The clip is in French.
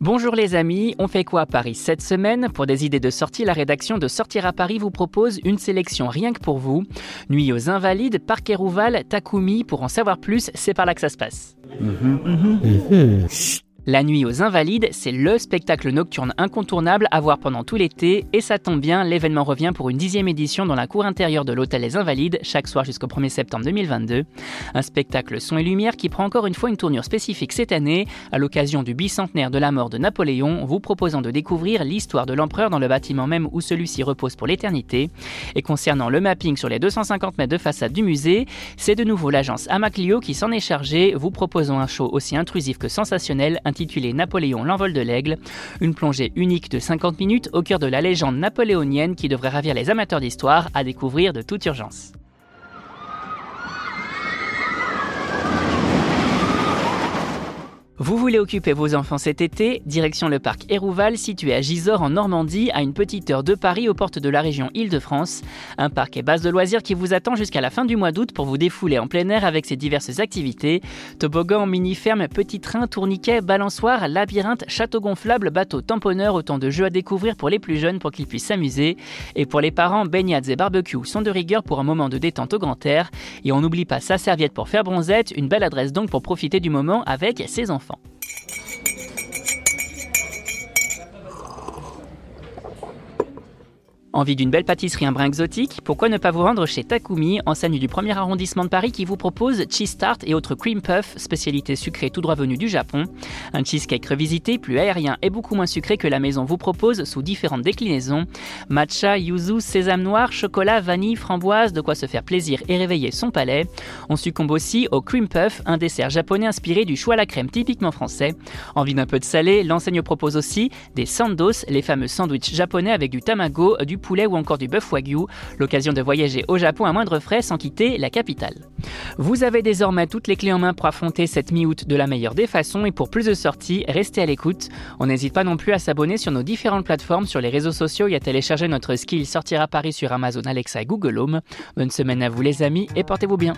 Bonjour les amis, on fait quoi à Paris cette semaine? Pour des idées de sortie, la rédaction de Sortir à Paris vous propose une sélection rien que pour vous. Nuit aux Invalides, Parc Rouval, Takumi, pour en savoir plus, c'est par là que ça se passe. La nuit aux Invalides, c'est le spectacle nocturne incontournable à voir pendant tout l'été et ça tombe bien, l'événement revient pour une dixième édition dans la cour intérieure de l'hôtel Les Invalides, chaque soir jusqu'au 1er septembre 2022. Un spectacle son et lumière qui prend encore une fois une tournure spécifique cette année, à l'occasion du bicentenaire de la mort de Napoléon, vous proposant de découvrir l'histoire de l'empereur dans le bâtiment même où celui-ci repose pour l'éternité. Et concernant le mapping sur les 250 mètres de façade du musée, c'est de nouveau l'agence Amaclio qui s'en est chargée, vous proposant un show aussi intrusif que sensationnel, intitulé Napoléon l'envol de l'aigle, une plongée unique de 50 minutes au cœur de la légende napoléonienne qui devrait ravir les amateurs d'histoire à découvrir de toute urgence. Vous voulez occuper vos enfants cet été? Direction le parc Hérouval, situé à Gisors en Normandie, à une petite heure de Paris aux portes de la région Île-de-France. Un parc et base de loisirs qui vous attend jusqu'à la fin du mois d'août pour vous défouler en plein air avec ses diverses activités. Toboggan, mini-ferme, petit train, tourniquet, balançoire, labyrinthe, château gonflable, bateau tamponneur, autant de jeux à découvrir pour les plus jeunes pour qu'ils puissent s'amuser. Et pour les parents, baignades et barbecues sont de rigueur pour un moment de détente au grand air. Et on n'oublie pas sa serviette pour faire bronzette, une belle adresse donc pour profiter du moment avec ses enfants. Envie d'une belle pâtisserie un brin exotique? Pourquoi ne pas vous rendre chez Takumi, enseigne du premier arrondissement de Paris qui vous propose cheese tart et autres cream puff, spécialité sucrée tout droit venue du Japon. Un cheesecake revisité, plus aérien et beaucoup moins sucré que la maison vous propose sous différentes déclinaisons. Matcha, yuzu, sésame noir, chocolat, vanille, framboise, de quoi se faire plaisir et réveiller son palais. On succombe aussi au cream puff, un dessert japonais inspiré du choix à la crème typiquement français. Envie d'un peu de salé, l'enseigne propose aussi des sandos, les fameux sandwichs japonais avec du tamago, du ou encore du bœuf wagyu, l'occasion de voyager au Japon à moindre frais sans quitter la capitale. Vous avez désormais toutes les clés en main pour affronter cette mi-août de la meilleure des façons et pour plus de sorties, restez à l'écoute. On n'hésite pas non plus à s'abonner sur nos différentes plateformes sur les réseaux sociaux et à télécharger notre skill sortir à Paris sur Amazon Alexa et Google Home. Bonne semaine à vous les amis et portez-vous bien.